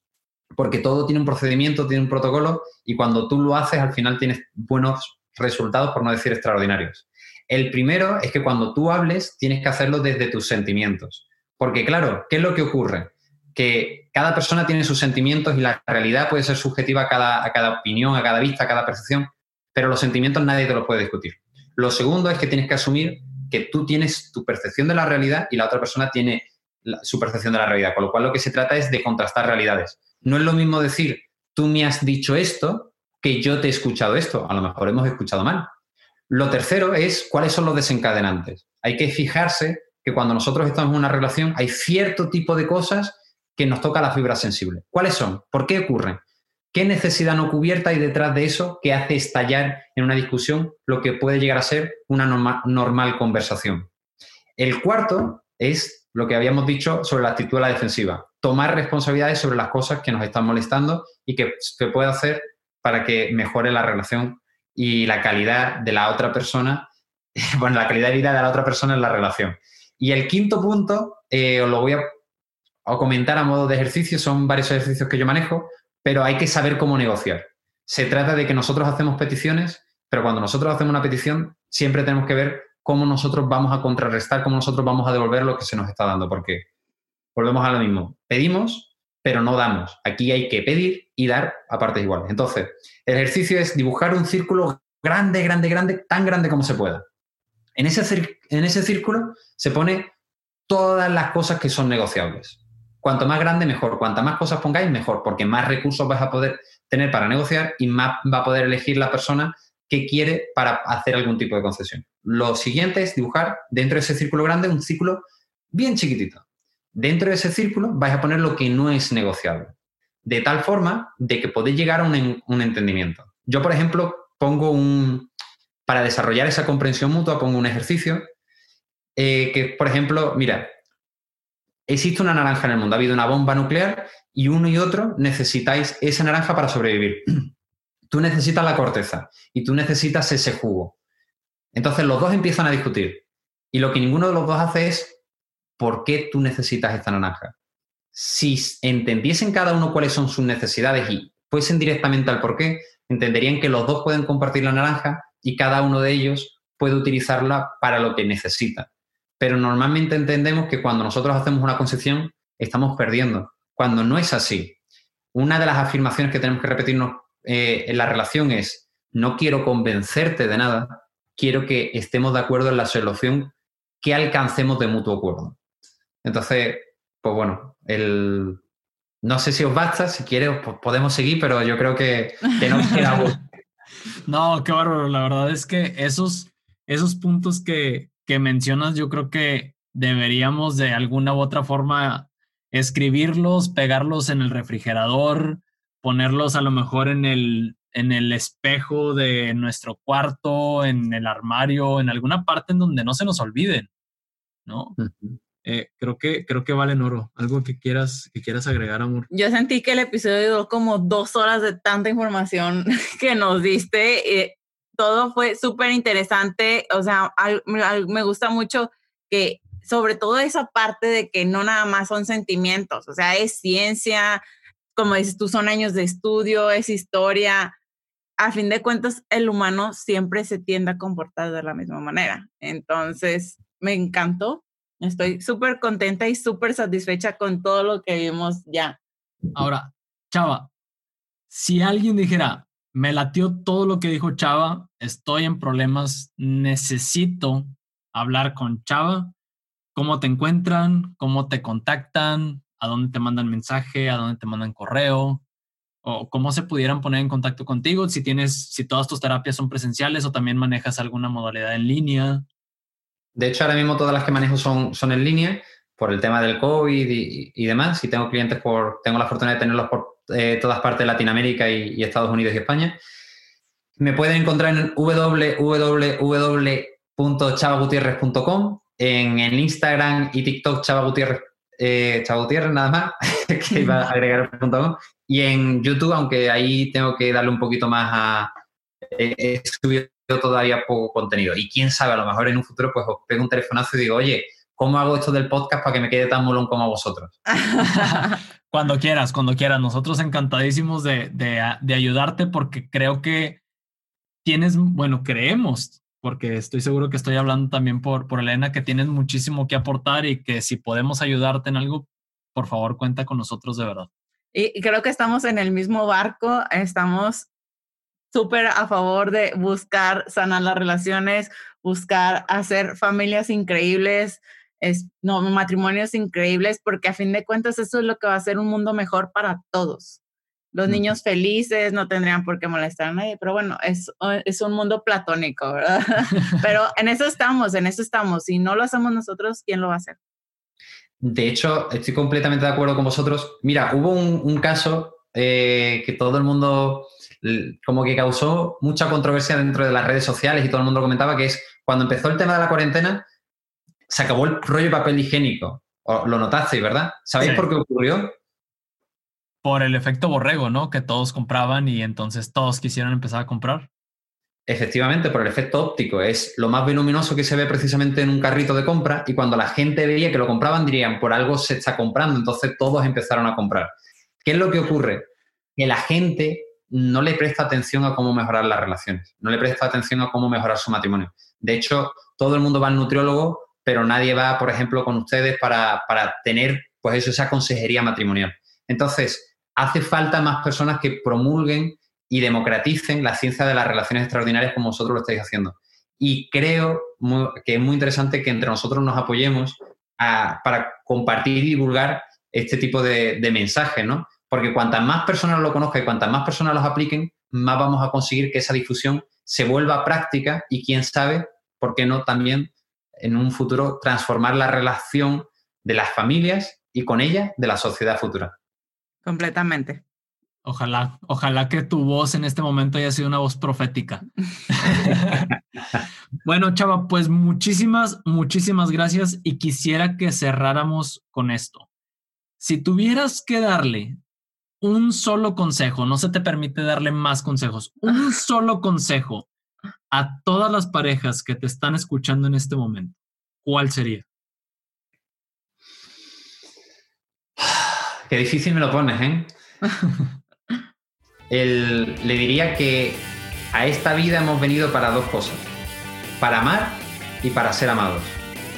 Porque todo tiene un procedimiento, tiene un protocolo y cuando tú lo haces al final tienes buenos resultados, por no decir extraordinarios. El primero es que cuando tú hables tienes que hacerlo desde tus sentimientos. Porque claro, ¿qué es lo que ocurre? Que cada persona tiene sus sentimientos y la realidad puede ser subjetiva a cada, a cada opinión, a cada vista, a cada percepción, pero los sentimientos nadie te los puede discutir. Lo segundo es que tienes que asumir que tú tienes tu percepción de la realidad y la otra persona tiene su percepción de la realidad, con lo cual lo que se trata es de contrastar realidades. No es lo mismo decir, tú me has dicho esto, que yo te he escuchado esto. A lo mejor hemos escuchado mal. Lo tercero es cuáles son los desencadenantes. Hay que fijarse que cuando nosotros estamos en una relación hay cierto tipo de cosas que nos toca la fibra sensible. ¿Cuáles son? ¿Por qué ocurren? ¿Qué necesidad no cubierta hay detrás de eso que hace estallar en una discusión lo que puede llegar a ser una normal conversación? El cuarto es lo que habíamos dicho sobre la actitud de la defensiva. Tomar responsabilidades sobre las cosas que nos están molestando y que, que puede hacer para que mejore la relación y la calidad de la otra persona, bueno, la calidad de vida de la otra persona en la relación. Y el quinto punto, eh, os lo voy a, a, comentar a modo de ejercicio, son varios ejercicios que yo manejo, pero hay que saber cómo negociar. Se trata de que nosotros hacemos peticiones, pero cuando nosotros hacemos una petición, siempre tenemos que ver cómo nosotros vamos a contrarrestar, cómo nosotros vamos a devolver lo que se nos está dando, porque volvemos a lo mismo. Pedimos, pero no damos. Aquí hay que pedir y dar a partes iguales. Entonces, el ejercicio es dibujar un círculo grande, grande, grande, tan grande como se pueda. En ese, en ese círculo se pone todas las cosas que son negociables. Cuanto más grande, mejor. Cuantas más cosas pongáis, mejor, porque más recursos vas a poder tener para negociar y más va a poder elegir la persona que quiere para hacer algún tipo de concesión. Lo siguiente es dibujar dentro de ese círculo grande un círculo bien chiquitito. Dentro de ese círculo vais a poner lo que no es negociable, de tal forma de que podéis llegar a un, entendimiento. Yo, por ejemplo, pongo un, para desarrollar esa comprensión mutua, pongo un ejercicio eh, que, por ejemplo, mira, existe una naranja en el mundo, ha habido una bomba nuclear y uno y otro necesitáis esa naranja para sobrevivir. Tú necesitas la corteza y tú necesitas ese jugo. Entonces los dos empiezan a discutir y lo que ninguno de los dos hace es ¿por qué tú necesitas esta naranja? Si entendiesen cada uno cuáles son sus necesidades y fuesen directamente al por qué, entenderían que los dos pueden compartir la naranja y cada uno de ellos puede utilizarla para lo que necesita. Pero normalmente entendemos que cuando nosotros hacemos una concesión estamos perdiendo, cuando no es así. Una de las afirmaciones que tenemos que repetirnos eh, en la relación es, no quiero convencerte de nada, quiero que estemos de acuerdo en la solución que alcancemos de mutuo acuerdo. Entonces, pues bueno, el, no sé si os basta, si quieres pues podemos seguir, pero yo creo que, no queda
No, qué bárbaro. La verdad es que esos, esos puntos que, que mencionas, yo creo que deberíamos de alguna u otra forma escribirlos, pegarlos en el refrigerador, ponerlos a lo mejor en el, en el espejo de nuestro cuarto, en el armario, en alguna parte en donde no se nos olviden, ¿no? Eh, creo que creo que valen oro. Algo que quieras que quieras agregar, amor.
Yo sentí que el episodio duró como dos horas de tanta información que nos diste. Eh, todo fue súper interesante. O sea, me gusta mucho que sobre todo esa parte de que no nada más son sentimientos, o sea, es ciencia, como dices tú, son años de estudio, es historia. A fin de cuentas, el humano siempre se tiende a comportar de la misma manera. Entonces, me encantó. Estoy súper contenta y súper satisfecha con todo lo que vimos ya.
Ahora, Chava, si alguien dijera, me latió todo lo que dijo Chava, estoy en problemas, necesito hablar con Chava, ¿cómo te encuentran? ¿Cómo te contactan? a dónde te mandan mensaje, a dónde te mandan correo, o cómo se pudieran poner en contacto contigo, si tienes, si todas tus terapias son presenciales o también manejas alguna modalidad en línea.
De hecho, ahora mismo todas las que manejo son, son en línea por el tema del COVID y, demás. Y tengo clientes por, tengo la fortuna de tenerlos por eh, todas partes de Latinoamérica y, Estados Unidos y España. Me pueden encontrar en www.chavagutierrez.com, en, Instagram y TikTok Chava Gutiérrez eh, nada más, que iba a agregar .com. Y en YouTube, aunque ahí tengo que darle un poquito más a... He subido todavía poco contenido. Y quién sabe, a lo mejor en un futuro pues os pego un telefonazo y digo, oye, ¿cómo hago esto del podcast para que me quede tan molón como a vosotros?
cuando quieras, cuando quieras. Nosotros encantadísimos de, de, de ayudarte porque creo que tienes, bueno, creemos porque estoy seguro que estoy hablando también por, por Elena, que tienes muchísimo que aportar y que si podemos ayudarte en algo, por favor, cuenta con nosotros de verdad.
Y creo que estamos en el mismo barco, estamos súper a favor de buscar sanar las relaciones, buscar hacer familias increíbles, es, no, matrimonios increíbles, porque a fin de cuentas eso es lo que va a hacer un mundo mejor para todos. Los niños felices no tendrían por qué molestar a nadie, pero bueno, es, es un mundo platónico, ¿verdad? pero en eso estamos, en eso estamos. Si no lo hacemos nosotros, ¿quién lo va a hacer?
De hecho, estoy completamente de acuerdo con vosotros. Mira, hubo un, caso eh, que todo el mundo como que causó mucha controversia dentro de las redes sociales y todo el mundo comentaba que es cuando empezó el tema de la cuarentena, se acabó el rollo de papel higiénico. Lo notasteis, ¿verdad? ¿Sabéis por qué ocurrió?
Por el efecto borrego, ¿no? Que todos compraban y entonces todos quisieron empezar a comprar.
Efectivamente, por el efecto óptico. Es lo más voluminoso que se ve precisamente en un carrito de compra y cuando la gente veía que lo compraban dirían, por algo se está comprando. Entonces todos empezaron a comprar. ¿Qué es lo que ocurre? Que la gente no le presta atención a cómo mejorar las relaciones, no le presta atención a cómo mejorar su matrimonio. De hecho, todo el mundo va al nutriólogo, pero nadie va, por ejemplo, con ustedes para, para tener pues eso, esa consejería matrimonial. Entonces, hace falta más personas que promulguen y democraticen la ciencia de las relaciones extraordinarias como vosotros lo estáis haciendo. Y creo que es muy interesante que entre nosotros nos apoyemos para compartir y divulgar este tipo de, mensajes, ¿no? Porque cuantas más personas lo conozcan y cuantas más personas los apliquen, más vamos a conseguir que esa difusión se vuelva práctica y quién sabe, por qué no también en un futuro transformar la relación de las familias y con ellas de la sociedad futura.
Completamente.
Ojalá, ojalá que tu voz en este momento haya sido una voz profética. bueno, Chava, pues muchísimas, muchísimas gracias y quisiera que cerráramos con esto. Si tuvieras que darle un solo consejo, no se te permite darle más consejos, un solo consejo a todas las parejas que te están escuchando en este momento, ¿cuál sería?
Qué difícil me lo pones, ¿eh? le diría que a esta vida hemos venido para dos cosas, para amar y para ser amados.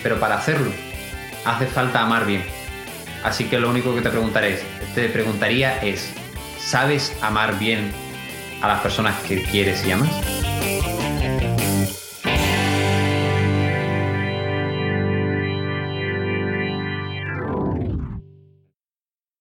Pero para hacerlo hace falta amar bien. Así que lo único que te preguntaré, te preguntaría es, ¿sabes amar bien a las personas que quieres y amas?